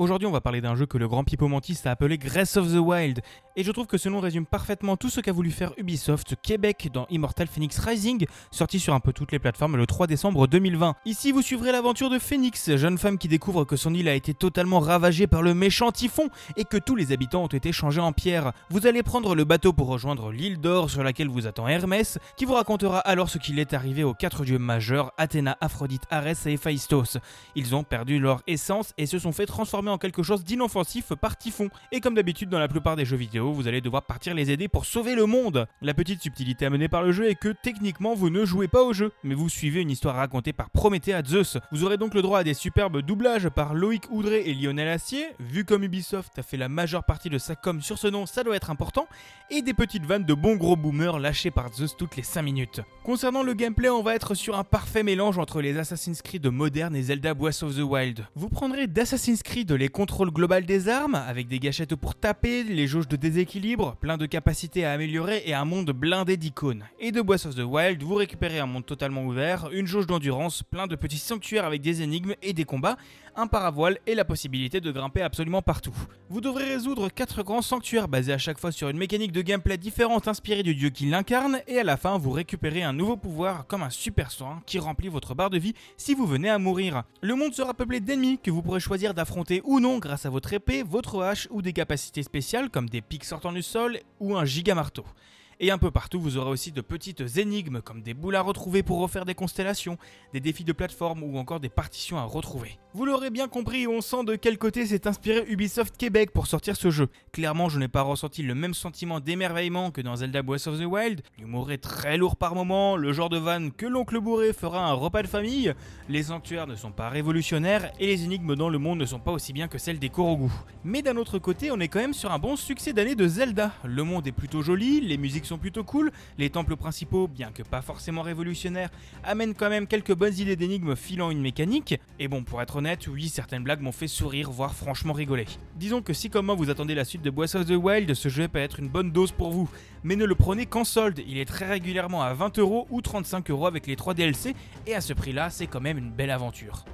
Aujourd'hui, on va parler d'un jeu que le grand Mantis a appelé Grace of the Wild, et je trouve que ce nom résume parfaitement tout ce qu'a voulu faire Ubisoft Québec dans Immortal Phoenix Rising, sorti sur un peu toutes les plateformes le 3 décembre 2020. Ici, vous suivrez l'aventure de Phoenix, jeune femme qui découvre que son île a été totalement ravagée par le méchant typhon et que tous les habitants ont été changés en pierre. Vous allez prendre le bateau pour rejoindre l'île d'or sur laquelle vous attend Hermès, qui vous racontera alors ce qu'il est arrivé aux quatre dieux majeurs, Athéna, Aphrodite, Arès et Héphaïstos. Ils ont perdu leur essence et se sont fait transformer en quelque chose d'inoffensif par typhon. Et comme d'habitude dans la plupart des jeux vidéo, vous allez devoir partir les aider pour sauver le monde. La petite subtilité amenée par le jeu est que techniquement vous ne jouez pas au jeu, mais vous suivez une histoire racontée par Prométhée à Zeus. Vous aurez donc le droit à des superbes doublages par Loïc Oudré et Lionel Assier, vu comme Ubisoft a fait la majeure partie de sa com sur ce nom, ça doit être important, et des petites vannes de bons gros boomers lâchés par Zeus toutes les 5 minutes. Concernant le gameplay, on va être sur un parfait mélange entre les Assassin's Creed modernes et Zelda Breath of the Wild. Vous prendrez d'Assassin's Creed les contrôles global des armes, avec des gâchettes pour taper, les jauges de déséquilibre, plein de capacités à améliorer et un monde blindé d'icônes. Et de Breath of the Wild, vous récupérez un monde totalement ouvert, une jauge d'endurance, plein de petits sanctuaires avec des énigmes et des combats, un paravoile et la possibilité de grimper absolument partout. Vous devrez résoudre 4 grands sanctuaires basés à chaque fois sur une mécanique de gameplay différente inspirée du dieu qui l'incarne, et à la fin vous récupérez un nouveau pouvoir comme un super soin qui remplit votre barre de vie si vous venez à mourir. Le monde sera peuplé d'ennemis que vous pourrez choisir d'affronter ou non grâce à votre épée, votre hache ou des capacités spéciales comme des pics sortant du sol ou un giga marteau. Et un peu partout, vous aurez aussi de petites énigmes comme des boules à retrouver pour refaire des constellations, des défis de plateforme ou encore des partitions à retrouver. Vous l'aurez bien compris, on sent de quel côté s'est inspiré Ubisoft Québec pour sortir ce jeu. Clairement, je n'ai pas ressenti le même sentiment d'émerveillement que dans Zelda Breath of the Wild. L'humour est très lourd par moments, le genre de vanne que l'oncle bourré fera un repas de famille. Les sanctuaires ne sont pas révolutionnaires et les énigmes dans le monde ne sont pas aussi bien que celles des Korogu. Mais d'un autre côté, on est quand même sur un bon succès d'année de Zelda. Le monde est plutôt joli, les musiques sont plutôt cool, les temples principaux, bien que pas forcément révolutionnaires, amènent quand même quelques bonnes idées d'énigmes filant une mécanique. Et bon, pour être oui, certaines blagues m'ont fait sourire, voire franchement rigoler. Disons que si comme moi vous attendez la suite de Breath of the Wild, ce jeu peut être une bonne dose pour vous. Mais ne le prenez qu'en solde, il est très régulièrement à 20 euros ou 35 euros avec les 3 DLC, et à ce prix là, c'est quand même une belle aventure.